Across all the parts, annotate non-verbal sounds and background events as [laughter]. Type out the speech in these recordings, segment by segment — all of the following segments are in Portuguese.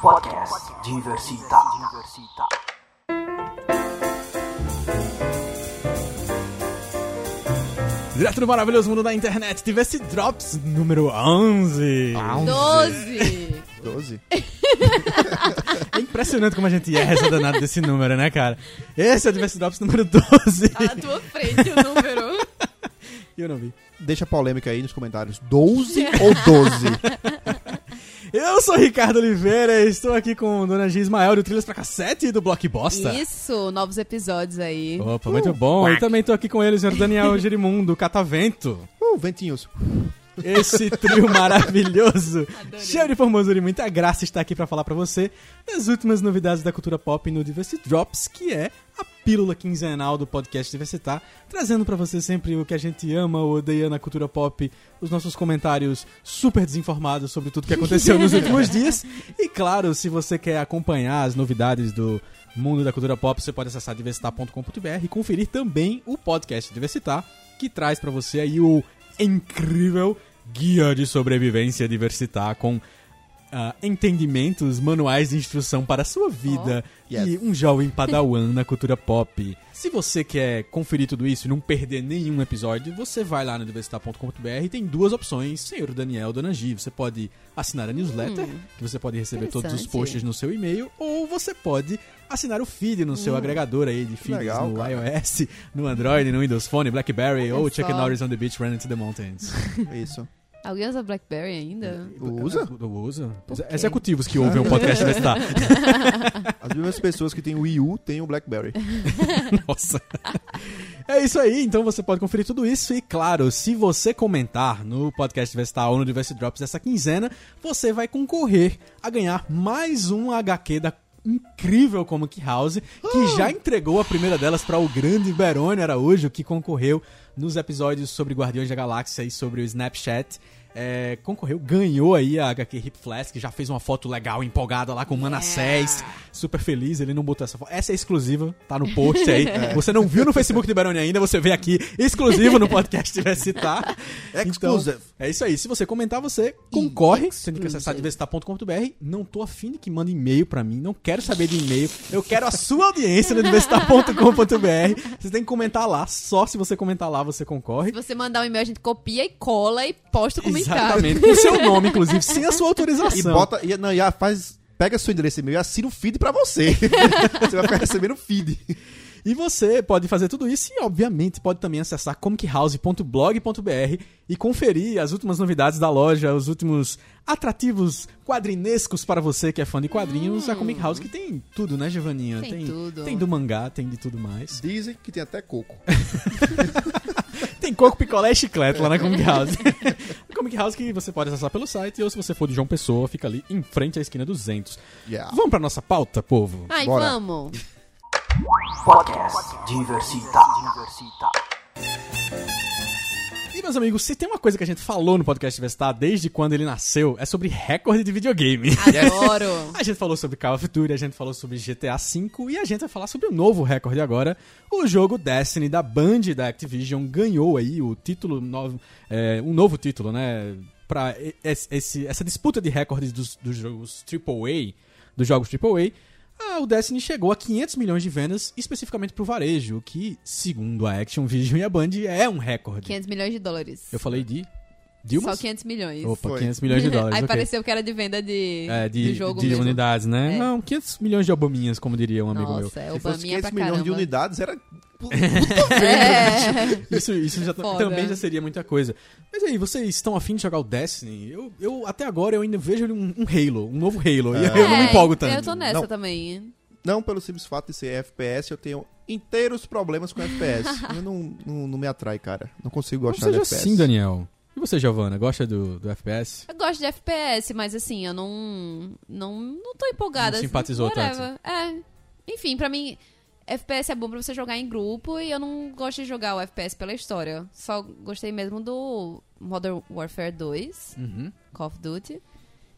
Podcast Diversita. Direto do maravilhoso mundo da internet, Diversity Drops número 11. 12! 12? É impressionante como a gente erra essa danada desse número, né, cara? Esse é o Diversity Drops número 12. Tá na tua frente o número. E [laughs] eu não vi. Deixa a polêmica aí nos comentários. 12 [laughs] ou 12? Eu sou Ricardo Oliveira e estou aqui com Dona G Ismael do Trilhas pra Cassete e do Blockbuster. Isso, novos episódios aí. Opa, muito bom. E também tô aqui com ele, o senhor Daniel Gerimundo, Catavento. Uh, ventinhos. Esse trio [laughs] maravilhoso, Adorei. cheio de formosura e muita graça, está aqui para falar para você das últimas novidades da cultura pop no Diversity Drops, que é a pílula quinzenal do podcast Diversitar, trazendo para você sempre o que a gente ama ou odeia na cultura pop, os nossos comentários super desinformados sobre tudo que aconteceu nos [laughs] últimos dias. E claro, se você quer acompanhar as novidades do mundo da cultura pop, você pode acessar diversitar.com.br e conferir também o podcast Diversitar, que traz para você aí o incrível guia de sobrevivência diversitar com ah, entendimentos, manuais de instrução para a sua vida Oh, yes. e um jovem padawan na cultura pop. Se você quer conferir tudo isso e não perder nenhum episódio, você vai lá no diversitar.com.br e tem duas opções, senhor Daniel, Dona Gi. Você pode assinar a newsletter, que você pode receber todos os posts no seu e-mail, ou você pode assinar o feed no seu agregador aí de feeds legal, no cara. iOS, no Android, no Windows Phone, BlackBerry Olha ou só. Chuck Norris on the Beach Running to the Mountains. [laughs] Isso. Alguém usa Blackberry ainda? Usa? Usa? Por quê? Executivos que ouvem o [laughs] podcast vai estar. [laughs] As mesmas pessoas que têm o Wii U têm o BlackBerry. [laughs] Nossa. É isso aí, então você pode conferir tudo isso. E claro, se você comentar no podcast Diversitar ou no Diversity Drops dessa quinzena, você vai concorrer a ganhar mais um HQ da incrível Comic House, que já entregou a primeira delas para o grande Berônio Araújo, que concorreu nos episódios sobre Guardiões da Galáxia e sobre o Snapchat. É, concorreu, ganhou aí a HQ Hip Flask, já fez uma foto legal, empolgada lá com o Manassés, super feliz, ele não botou essa foto. Essa é exclusiva, tá no post aí. [laughs] Você não viu no Facebook de Baroni ainda, você vê aqui, exclusivo no podcast Diversitar. [laughs] Exclusive. Então, é isso aí, se você comentar, você concorre, você tem que acessar diversitar.com.br. Não tô afim de que mande e-mail pra mim, não quero saber de e-mail, eu quero a sua audiência no diversitar.com.br. Você tem que comentar lá, só se você comentar lá você concorre. Se você mandar um e-mail, a gente copia e cola e posta o comentário. Exatamente, com o seu nome, inclusive, sem a sua autorização. E bota. E, não, e a- faz. Pega seu endereço e-mail e assina o feed pra você. [laughs] você vai ficar recebendo o feed. E você pode fazer tudo isso e, obviamente, pode também acessar comichouse.blog.br e conferir as últimas novidades da loja, os últimos atrativos quadrinescos para você que é fã de quadrinhos. A Comic House que tem tudo, né, Giovaninha? Tem tudo. Tem do mangá, tem de tudo mais. Dizem que tem até coco. [laughs] Tem coco, picolé e chiclete lá na Comic House. [laughs] House que você pode acessar pelo site ou se você for de João Pessoa, fica ali em frente à esquina 200. Yeah. Vamos pra nossa pauta, povo? Ai, Bora. vamos. Podcast Diversita. E, meus amigos, se tem uma coisa que a gente falou no podcast Diversitar desde quando ele nasceu, é sobre recorde de videogame. [laughs] Adoro. [laughs] A gente falou sobre Call of Duty, a gente falou sobre GTA V e a gente vai falar sobre o novo recorde agora. O jogo Destiny da Band da Activision ganhou aí o título novo, é, um novo título, né? Pra esse- essa disputa de recordes dos, dos jogos AAA, dos jogos AAA. Ah, o Destiny chegou a 500 milhões de vendas, especificamente pro varejo, o que, segundo a Activision e a Band, é um recorde. 500 milhões de dólares. Eu falei de Dilma? Só 500 milhões. Opa, Foi. 500 milhões de [laughs] dólares. Aí ok. pareceu que era de venda de, É, de, do jogo de mesmo. unidades, né? É. Não, 500 milhões de obaminhas, como diria um amigo Nossa, é Se fosse Obaminha 500 pra milhões caramba. de unidades, era. É. meu. [laughs] Isso, isso já, Foda. também já seria muita coisa. Mas aí, vocês estão afim de jogar o Destiny? Eu, eu até agora eu ainda vejo um, um Halo, um novo Halo. E eu não me É, empolgo tanto. Eu tô nessa Não. também. Não pelo simples fato de ser FPS, eu tenho inteiros problemas com FPS. [laughs] eu não, não, não me atrai, cara. Não consigo gostar de FPS. assim, Daniel. E você, Giovana, gosta do, do FPS? Eu gosto de FPS, mas assim, eu não. Não, não tô empolgada. Não simpatizou Whatever. É. Enfim, pra mim, FPS é bom pra você jogar em grupo e eu não gosto de jogar o FPS pela história. Só gostei mesmo do Modern Warfare 2, Uhum. Call of Duty.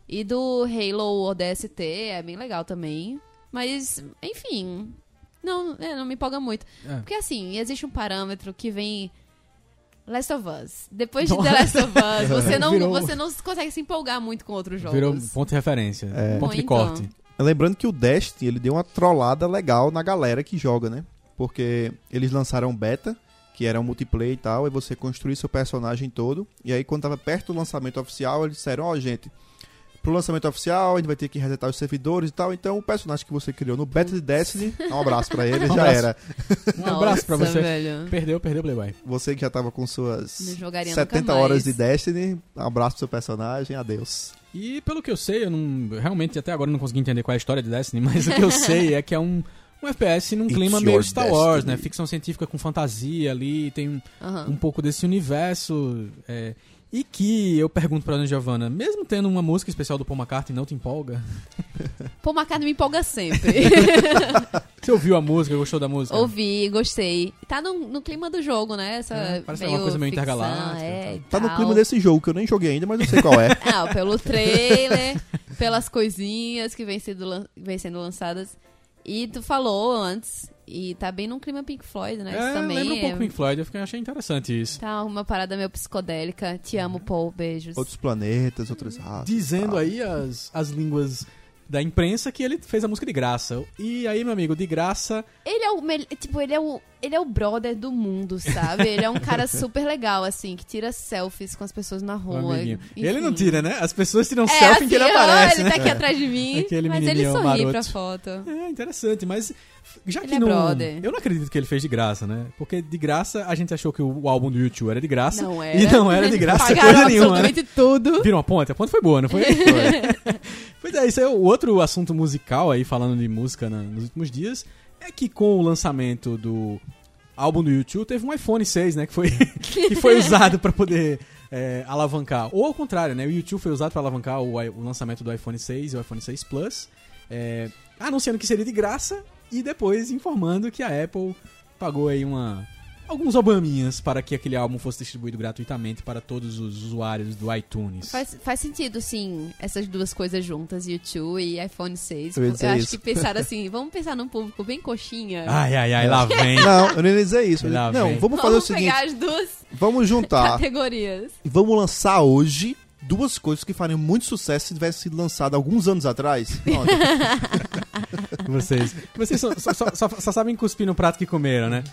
E do Halo ODST, é bem legal também. Mas, enfim. Não, é, não me empolga muito. É. Porque assim, existe um parâmetro que vem Last of Us. Depois de. The Last of Us, [laughs] você não, Virou- você não consegue se empolgar muito com outros jogos. Virou ponto de referência. É. Ponto de Bom, então. corte. Lembrando que o Destiny, ele deu uma trollada legal na galera que joga, né? Porque eles lançaram beta, que era um multiplayer e tal, e você construir seu personagem todo. E aí, quando tava perto do lançamento oficial, eles disseram, ó, gente, pro lançamento oficial, a gente vai ter que resetar os servidores e tal. Então, o personagem que você criou no beta de Destiny, um abraço pra ele, [laughs] Um já abraço. era. Um abraço pra Nossa, você. velho. Perdeu, perdeu, Playboy. Você que já tava com suas Não jogaria 70 nunca mais. horas de Destiny, um abraço pro seu personagem, adeus. E pelo que eu sei, eu não. Realmente até agora não consegui entender qual é a história de Destiny, [laughs] mas o que eu sei é que é um. Um FPS num It's clima meio Star Wars, destiny. né? Ficção científica com fantasia ali, tem um, Aham. um pouco desse universo. é, e que eu pergunto pra Ana Giovanna, mesmo tendo uma música especial do Paul McCartney, não te empolga? [laughs] Paul McCartney me empolga sempre. [laughs] Você ouviu a música, gostou da música? Ouvi, gostei. Tá no, no clima do jogo, né? Essa É, parece meio uma coisa meio ficção, intergaláctica É, Tá no clima desse jogo, que eu nem joguei ainda, mas eu sei qual é. [laughs] Ah, pelo trailer, pelas coisinhas que vem sendo, lan- vem sendo lançadas. E tu falou antes, e tá bem num clima Pink Floyd, né? Isso É, também lembra um pouco é- Pink Floyd, eu fiquei, achei interessante isso. Tá uma parada meio psicodélica. Te amo, Paul. Beijos. Outros planetas, outras raças. Dizendo tal. aí as, as línguas da imprensa que ele fez a música de graça. E aí, meu amigo, de graça, Ele é o tipo, ele é o ele é o brother do mundo, sabe? Ele é um cara super legal assim, que tira selfies com as pessoas na rua. Ele não tira, né? As pessoas tiram É, selfie assim, que ele ó, aparece, ele né? tá aqui atrás de mim, Aquele mas ele sorri maroto. pra foto. É interessante, mas já Ele que é não. brother. Eu não acredito que ele fez de graça, né? Porque de graça a gente achou que o, álbum do YouTube era de graça. Não era. E não era de graça coisa nenhuma. Né? tudo. Viram a ponte? A ponte foi boa, não foi? [laughs] pois é, isso é o outro assunto musical aí, falando de música nos últimos dias, é que com o lançamento do álbum do YouTube teve um iPhone 6, né? Que foi, [laughs] que foi usado pra poder é, alavancar. Ou ao contrário, né? O YouTube foi usado pra alavancar o, o lançamento do iPhone 6 e o iPhone 6 Plus, é, anunciando que seria de graça e depois informando que a Apple pagou aí uma alguns obaminhas para que aquele álbum fosse distribuído gratuitamente para todos os usuários do iTunes. Faz, faz sentido, sim, essas duas coisas juntas, YouTube e iPhone 6. Eu ia Eu, acho isso. que pensaram assim, [laughs] vamos pensar num público bem coxinha. Ai, ai, ai, lá vem. [laughs] Não, eu nem ia dizer isso. Lá não, vem. vamos fazer o vamos seguinte: pegar as duas vamos juntar categorias. e vamos lançar hoje duas coisas que fariam muito sucesso se tivesse sido lançado alguns anos atrás. [laughs] Vocês, vocês só- só- só- só sabem cuspir no prato que comeram, né?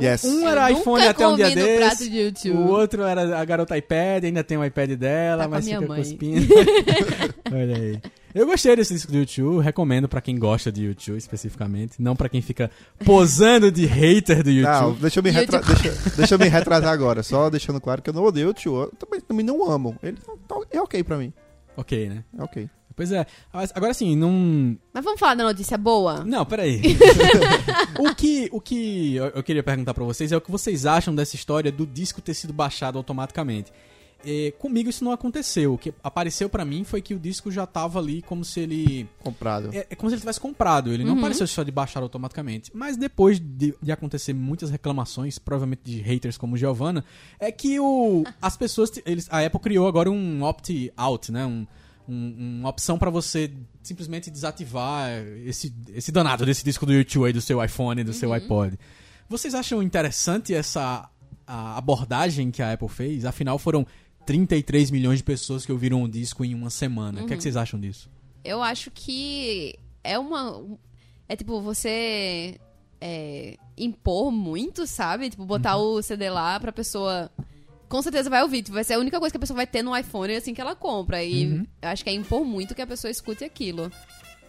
Yes. Um era Eu iPhone até um dia desse. de YouTube. O outro era a garota iPad, ainda tem o iPad dela, Tá com a mas minha fica mãe. cuspindo. [laughs] Olha aí. Eu gostei desse disco do YouTube, recomendo pra quem gosta de YouTube especificamente, não pra quem fica posando de hater do Não, YouTube. deixa eu, me retra- YouTube. deixa, deixa eu me retrasar agora, só deixando claro que eu não odeio o tio. Eu também, também não amo. Ele tá- é ok pra mim. Ok, né? É ok. Pois é. Agora sim, não. Mas vamos falar da notícia boa? Não, peraí. [laughs] o que, o que eu, queria perguntar pra vocês é o que vocês acham dessa história do disco ter sido baixado automaticamente. É, comigo isso não aconteceu. O que apareceu pra mim foi que o disco já tava ali como se ele. Comprado. É, é como se ele tivesse comprado. Ele não Uhum. apareceu só de baixar automaticamente. Mas depois de, de acontecer muitas reclamações, provavelmente de haters como Giovanna, é que o, as pessoas. Eles, a Apple criou agora um opt-out, né? Um, um- uma opção pra você simplesmente desativar esse, esse danado desse disco do YouTube aí, do seu iPhone, do seu iPod. Vocês acham interessante essa abordagem que a Apple fez? Afinal, foram 33 milhões de pessoas que ouviram o disco em uma semana. O que, é que vocês acham disso? Eu acho que é uma. É tipo, você é, impor muito, sabe? Tipo, botar Uhum. o CD lá pra pessoa. Com certeza vai ouvir. Vai ser a única coisa que a pessoa vai ter no iPhone assim que ela compra. E Uhum. eu acho que é impor muito que a pessoa escute aquilo.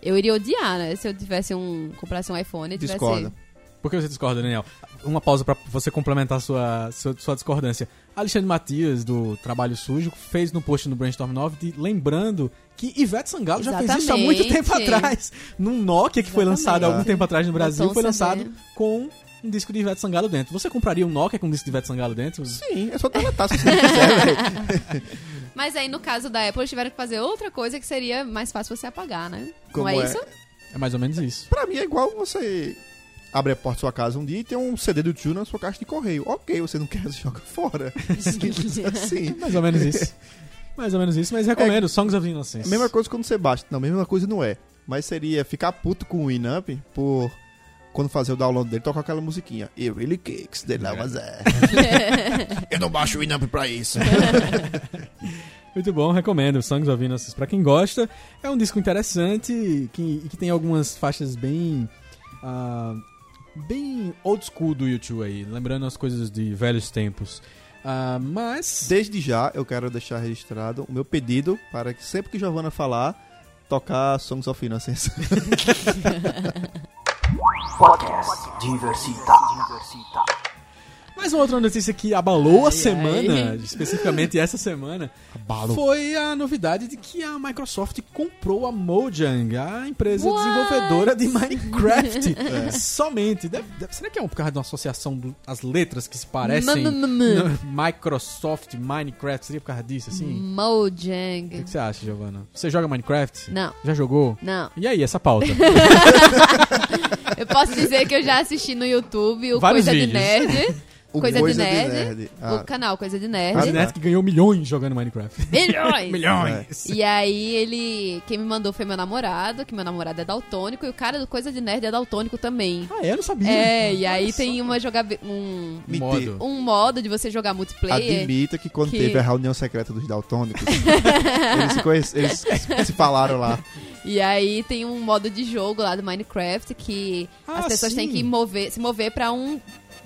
Eu iria odiar, né? Se eu tivesse um. comprasse um iPhone e tivesse. Discorda. Por que você discorda, Daniel? Uma pausa pra você complementar sua, sua, sua discordância. Alexandre Matias, do Trabalho Sujo, fez no post no Brainstorm 9, de- lembrando que Ivete Sangalo já fez isso há muito Exatamente. tempo atrás. Num Nokia que foi Exatamente. lançado há algum tempo atrás no Brasil, foi lançado com um disco de Ivete Sangalo dentro. Você compraria um Nokia com um disco de Ivete Sangalo dentro? Sim, é só deletar se você quiser, velho. [laughs] Mas aí, no caso da Apple, eles tiveram que fazer outra coisa que seria mais fácil você apagar, né? Como Não é, é? isso? É mais ou menos isso. Pra mim é igual você abre a porta da sua casa um dia e tem um CD do tio na sua caixa de correio. Ok, você não quer, [laughs] joga fora. Assim. Mais ou menos isso. mais ou menos isso, mas recomendo. Songs of Innocence. A mesma coisa quando você baixa. Não, a mesma coisa não é. Mas seria ficar puto com o Winamp por quando fazia o download dele, toca aquela musiquinha. It really kicks, the love was there. [laughs] Eu não baixo o Winamp pra isso. [laughs] Muito bong, recomendo. Songs of Innocence pra quem gosta. É um disco interessante que, e que tem algumas faixas bem. ah, bem old school do YouTube aí, lembrando as coisas de velhos tempos. Ah, mas. Desde já, eu quero deixar registrado o meu pedido para que sempre que Giovanna falar, tocar Songs of Innocence. [laughs] Podcast Diversita. Diversita. Mais uma outra notícia que abalou a Ai, semana, ai. especificamente essa semana, foi a novidade de que a Microsoft comprou a Mojang, a empresa What? desenvolvedora de Minecraft. [laughs] Somente. Deve- deve- será que é um por causa de uma associação das letras que se parecem? Microsoft, Minecraft, seria por causa disso, assim? O que, Mojang. que você acha, Giovana? Você joga Minecraft? Não, Já jogou? não. E aí, essa pauta? [laughs] Eu posso dizer que eu já assisti no YouTube o Vários Coisa vídeos. de Nerd. O Coisa de Nerd. Ah, O canal Coisa de A Nerd. Net que ganhou milhões jogando Minecraft. Milhões! [laughs] milhões! E aí ele. Quem me mandou foi meu namorado, que meu namorado é daltônico, e o cara do Coisa de Nerd é daltônico também. Ah, é? Eu não sabia. É, e aí Olha tem só. uma jogabi- um, modo. um modo de você jogar multiplayer. Admita que quando que- teve a reunião secreta dos daltônicos, [laughs] eles, se conhece- eles se falaram lá. E aí tem um modo de jogo lá do Minecraft que Ah, as pessoas sim. têm que mover, se mover pra um.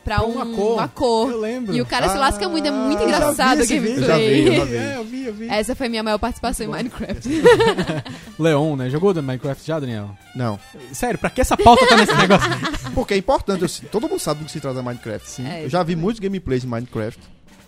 Pra, um, uma cor. uma cor. Eu lembro. E o cara se lasca muito, é muito Ah, vi engraçado o gameplay. Eu já vi, eu já vi. É, eu vi, eu vi. Essa foi minha maior participação em Minecraft. [laughs] Leon, né? Jogou do Minecraft já, Daniel? Não. Sério, pra que essa pauta tá nesse negócio? [laughs] Porque é importante, eu todo mundo sabe do que se trata Minecraft. Sim. É, Eu já vi muitos gameplays de Minecraft.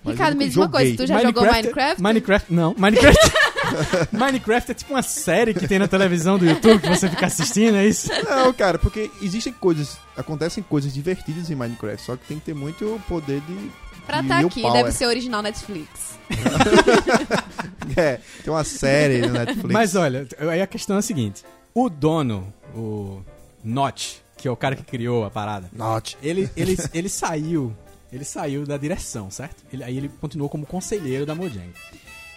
mas Ricardo, me diz uma coisa, tu já jogou Minecraft? Minecraft, não. Minecraft... [laughs] [laughs] Minecraft é tipo uma série que tem na televisão do YouTube que você fica assistindo, é isso? Não, cara, porque existem coisas, acontecem coisas divertidas em Minecraft, só que tem que ter muito poder de. Pra estar aqui, willpower. deve ser original Netflix. [laughs] É, tem uma série no Netflix. Mas olha, aí a questão é a seguinte: o dono, o Notch, que é o cara que criou a parada, Not. ele, ele, ele saiu. Ele saiu da direção, certo? Ele- aí ele continuou como conselheiro da Mojang.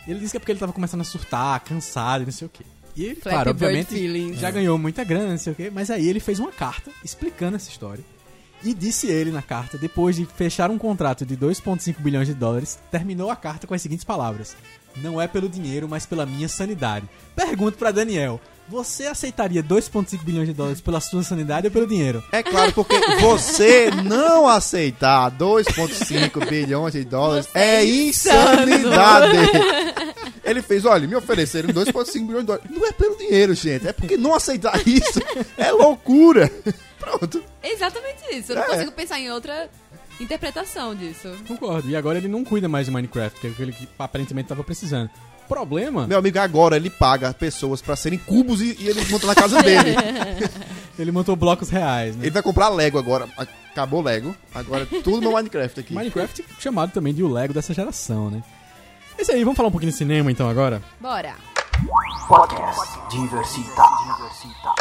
Ele disse que é porque ele tava começando a surtar, cansado e não sei o quê. E ele, Flappy claro, obviamente, já ganhou muita grana, não sei o quê, mas aí ele fez uma carta explicando essa história. E disse ele na carta, depois de fechar um contrato de 2,5 bilhões de dólares, terminou a carta com as seguintes palavras: Não é pelo dinheiro, mas pela minha sanidade. Pergunto pra Daniel: Você aceitaria 2,5 bilhões de dólares pela sua sanidade ou pelo dinheiro? É claro, porque você não aceitar 2,5 bilhões de dólares Você é é insanidade. Ele fez, olha, me ofereceram 2,5 bilhões de dólares. Não é pelo dinheiro, gente. É porque não aceitar [laughs] isso é loucura. [laughs] Pronto. Exatamente isso. Eu não É. consigo pensar em outra interpretação disso. Concordo. E agora ele não cuida mais de Minecraft, que é aquele que aparentemente tava precisando. Problema, Meu amigo, agora ele paga pessoas pra serem cubos e, e ele monta na casa dele. [laughs] ele montou blocos reais, né? Ele vai comprar Lego agora. Acabou o Lego. Agora é tudo meu Minecraft aqui. Minecraft chamado também de o Lego dessa geração, né? É isso aí, vamos falar um pouquinho de cinema então agora? Bora. Podcast Diversita. Diversita.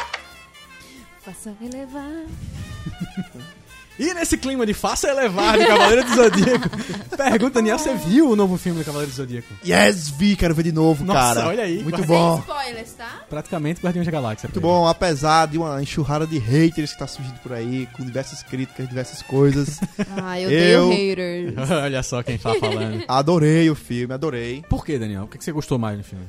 Faça elevar. [laughs] E nesse clima de faça elevar de Cavaleiro do Zodíaco, [laughs] pergunta, Daniel, você viu o novo filme do Cavaleiro do Zodíaco? Yes, vi, quero ver de novo, Nossa, cara. olha aí. Muito bom. Sem spoilers, tá? Praticamente Guardiões da Galáxia. Muito bom, apesar de uma enxurrada de haters que tá surgindo por aí, com diversas críticas, diversas coisas. [laughs] Ah, eu Eu- odeio haters. [laughs] Olha só quem tá falando. adorei o filme, adorei. Por que, Daniel? O que que você gostou mais no filme?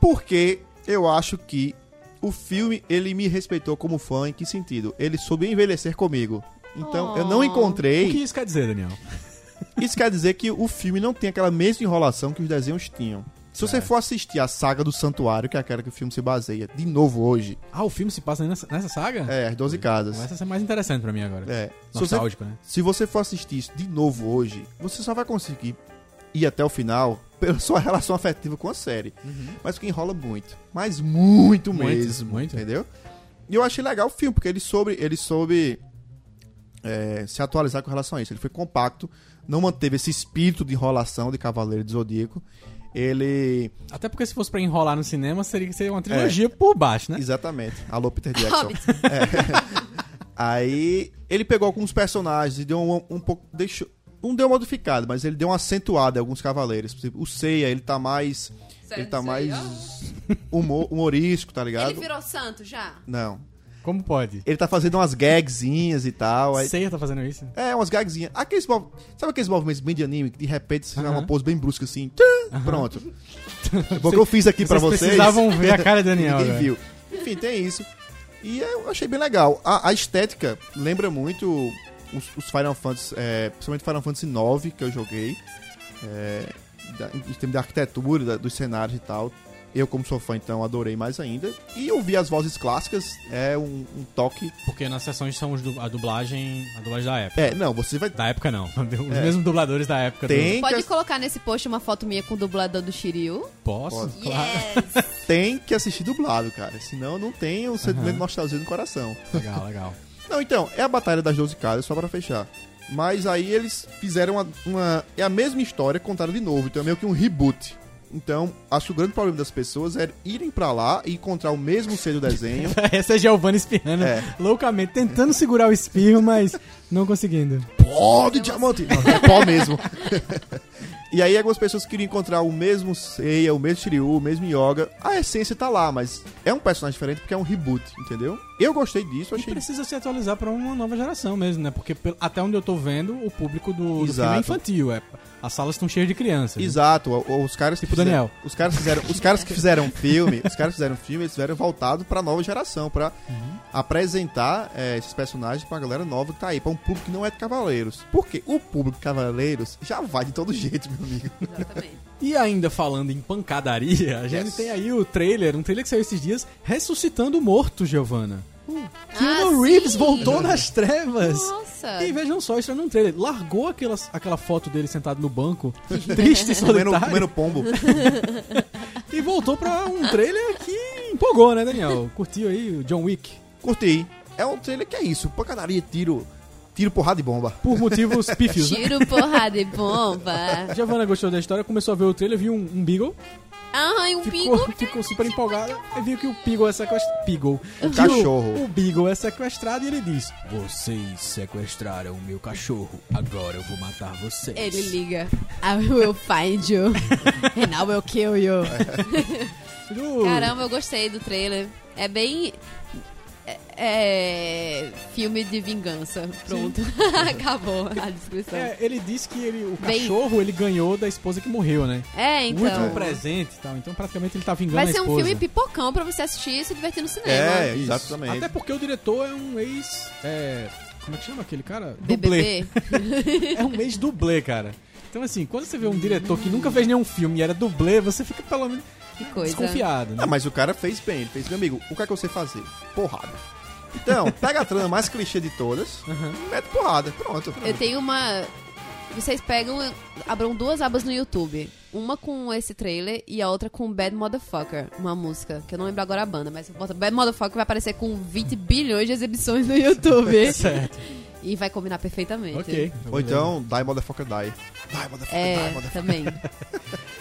Porque eu acho que o filme, ele me respeitou como fã, em que sentido? Ele soube envelhecer comigo. Então, eu não Oh. O que encontrei... isso quer dizer, Daniel? [laughs] Isso quer dizer que o filme não tem aquela mesma enrolação que os desenhos tinham. Se você Certo. for assistir a saga do Santuário, que é aquela que o filme se baseia, de novo hoje, Ah, o filme se passa nessa, nessa saga? é, as 12 casas. Vai ser mais interessante pra mim agora. É. Se você Nostálgico, né? Se você for assistir isso de novo hoje, você só vai conseguir ir até o final pela [laughs] sua relação afetiva com a série. Mas que enrola muito. Mas muito, Muito, mesmo. muito. Entendeu? E eu achei legal o filme, porque ele soube, ele soube é, se atualizar com relação a isso. Ele foi compacto, não manteve esse espírito de enrolação de Cavaleiro do Zodíaco. Ele. Até porque se fosse pra enrolar no cinema, seria, seria uma trilogia por baixo, né? Exatamente. Alô, Peter Jackson. Hobbit. [laughs] Aí ele pegou alguns personagens e deu um, um pouco. Deixou, não deu modificado, mas ele deu uma acentuada em alguns cavaleiros. Por exemplo, o Seiya, ele tá mais. ele tá mais humor, humorístico, tá ligado? Ele virou santo já? Não. Como pode? Ele tá fazendo umas gagzinhas e tal. Aí, Seiya tá fazendo isso? é, umas gagzinhas. Aqueles mov... Sabe aqueles movimentos bem de anime que de repente você dá uma Aham. pose bem brusca assim? Tchan! Pronto. [laughs] Bom que eu fiz aqui pra vocês. precisavam ver a cara de [laughs] Daniel. Ninguém velho. viu. Enfim, tem isso. E eu achei bem legal. A, a estética lembra muito os, os Final Fantasy, é, principalmente Final Fantasy IX que eu joguei. É, da- em termos de arquitetura, da- dos cenários e tal. Eu, como sou fã, então adorei mais ainda. E ouvir as vozes clássicas é um, um toque. Porque nas sessões são os du- a dublagem, a dublagem da época. É, não, você vai. Da época não. [laughs] Os É. mesmos dubladores da época. Tem Pode que, colocar nesse post uma foto minha com o dublador do Shiryu? Do... Posso? Pode. Claro. Yes! [laughs] tem que assistir dublado, cara. Senão não tem um sentimento de nostalgia no coração. Legal, legal. [laughs] Não, então, é a Batalha das 12 Casas, só pra fechar. Mas aí eles fizeram uma, uma- É a mesma história contada de novo, então é meio que um reboot. Então, acho que o grande problema das pessoas é irem pra lá e encontrar o mesmo ser do desenho. [laughs] Essa é Giovanna espirrando É. loucamente, tentando segurar o espirro, mas não conseguindo. Pó de diamante! Não, é pó mesmo. [laughs] e aí algumas pessoas queriam encontrar o mesmo Seiya, o mesmo Shiryu, o mesmo Yoga. A essência tá lá, mas é um personagem diferente porque é um reboot, entendeu? Eu gostei disso, E achei... precisa se atualizar pra uma nova geração mesmo, né? Porque até onde eu tô vendo, o público do, do filme é infantil. É, as salas estão cheias de crianças. né? Exato, o- os caras que Tipo fizeram, Daniel. os caras fizeram, os caras que fizeram [laughs] filme, os caras que fizeram filme, eles fizeram voltado pra nova geração, pra Uhum. apresentar é, esses personagens pra galera nova que tá aí, pra um público que não é de cavaleiros. Porque o público de cavaleiros já vai de todo jeito, meu amigo. Exatamente. [laughs] E ainda falando em pancadaria, a gente Yes. tem aí o trailer, um trailer que saiu esses dias, ressuscitando o morto, Giovanna. Keanu Ah, Reeves sim. voltou das trevas. Nossa! E vejam só, isso é um trailer. Largou aquela, aquela foto dele sentado no banco, [laughs] triste e Comendo, solitário, comendo pombo. [laughs] e voltou pra um trailer que empolgou, né, Daniel? Curtiu aí o John Wick? Curti. É um trailer que é isso, pancadaria, tiro, tiro, porrada e bomba. Por motivos [laughs] pífios, né? Tiro, porrada e bomba. Giovanna gostou da história, começou a ver o trailer, viu um, um Beagle, Ai, um ficou, pingo. ficou super empolgada, e viu que o Beagle é sequestrado. Beagle. O cachorro. O, Beagle é sequestrado e ele diz: Vocês sequestraram o meu cachorro, agora eu vou matar vocês. Ele liga. I will find you. [laughs] And I will kill you. [laughs] Caramba, eu gostei do trailer. É bem. É, é filme de vingança. Pronto. [laughs] Acabou a descrição. É, É, ele disse que ele, o Bem- cachorro ele ganhou da esposa que morreu, né? o último então. presente e tal. Então praticamente ele tá vingando Vai ser um filme pipocão pra você assistir e se divertir no cinema. É, Isso. exatamente. Até porque o diretor é um ex. É, como é que chama aquele cara? Dublê. [laughs] É um ex-dublê, cara. Então, assim, quando você vê um diretor que nunca fez nenhum filme e era dublê, você fica pelo menos Que coisa. desconfiado, né? Ah, mas o cara fez bem, ele fez, meu amigo, o que é que você fazer? Porrada. Então, pega a trama mais clichê de todas, e mete porrada, pronto. Eu tenho uma. Vocês pegam, abram duas abas no YouTube. Uma com esse trailer e a outra com Bad Motherfucker, uma música, que eu não lembro agora a banda, mas bota Bad Motherfucker vai aparecer com 20 bilhões de exibições no YouTube. [laughs] Certo. E vai combinar perfeitamente. Ok. Ou então, die motherfucker die. Die motherfucker die, É, motherfucker. também. [laughs]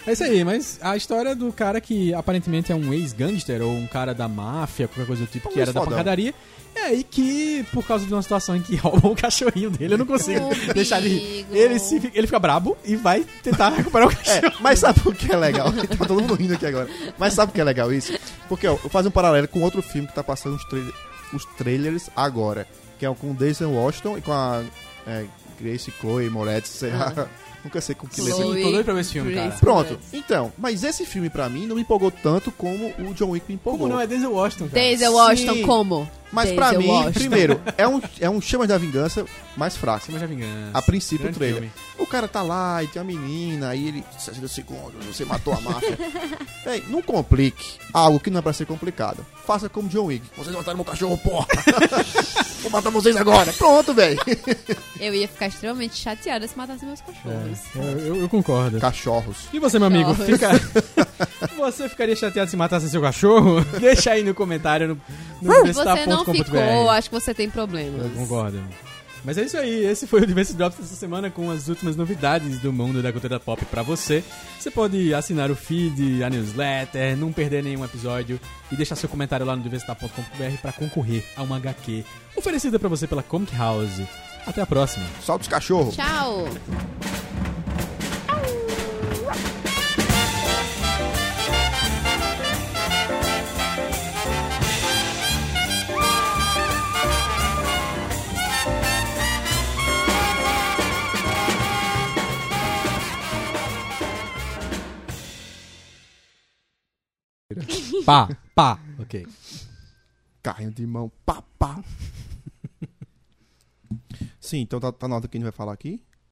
É isso aí, mas a história do cara que aparentemente é um ex-gangster ou um cara da máfia, qualquer coisa do tipo, Um que era da ex-fodão. pancadaria, é aí que, por causa de uma situação em que [laughs] roubam o cachorrinho dele, eu não consigo O deixar. Beagle. Ele, se, ele fica brabo e vai tentar [laughs] recuperar o cachorro. É, mas sabe o que é legal? tá todo mundo rindo aqui agora. Mas sabe o que é legal isso? Porque, ó, eu faço um paralelo com outro filme que tá passando os, trail- os trailers agora. Que é o com o Denzel Washington e com a é, Grace Chloe Moretz, sei lá. [laughs] Nunca sei com que Chloe. letra. Sim, tô doido pra ver esse filme, cara. Grace. Pronto, então, mas esse filme pra mim não me empolgou tanto como o John Wick me empolgou. Como não é Denzel Washington, cara? Denzel Washington, Sim. como? Mas pra Denzel mim, Washington. primeiro, é um, é um Chamas da Vingança mais fraco. Cima já vingança. A princípio, o trailer. filme. O cara tá lá e tem a menina, aí ele. 60 segundos, você matou a máfia. [laughs] Véi, não complique algo que não é pra ser complicado. Faça como John Wick. Vocês mataram meu cachorro, porra! [laughs] Vou matar vocês agora. Pronto, velho. Eu ia ficar extremamente chateada se matasse meus cachorros. É, eu, eu- eu concordo. Cachorros. E você, meu amigo, fica... [laughs] você ficaria chateado se matasse seu cachorro? Deixa aí no comentário no, no Você não ficou, acho que você tem Eu problemas. concordo. Mas é isso aí, esse foi o Diverse Drops dessa semana com as últimas novidades do mundo da cultura pop pra você. Você pode assinar o feed, a newsletter, não perder nenhum episódio e deixar seu comentário lá no diversitar.com.br pra concorrer a uma HQ oferecida pra você pela Comic House. Até a próxima. Solta os cachorros. Tchau! Pá, pá. Ok. Carrinho de mão, pá, pá. Sim, então tá, tá na hora que a gente vai falar aqui.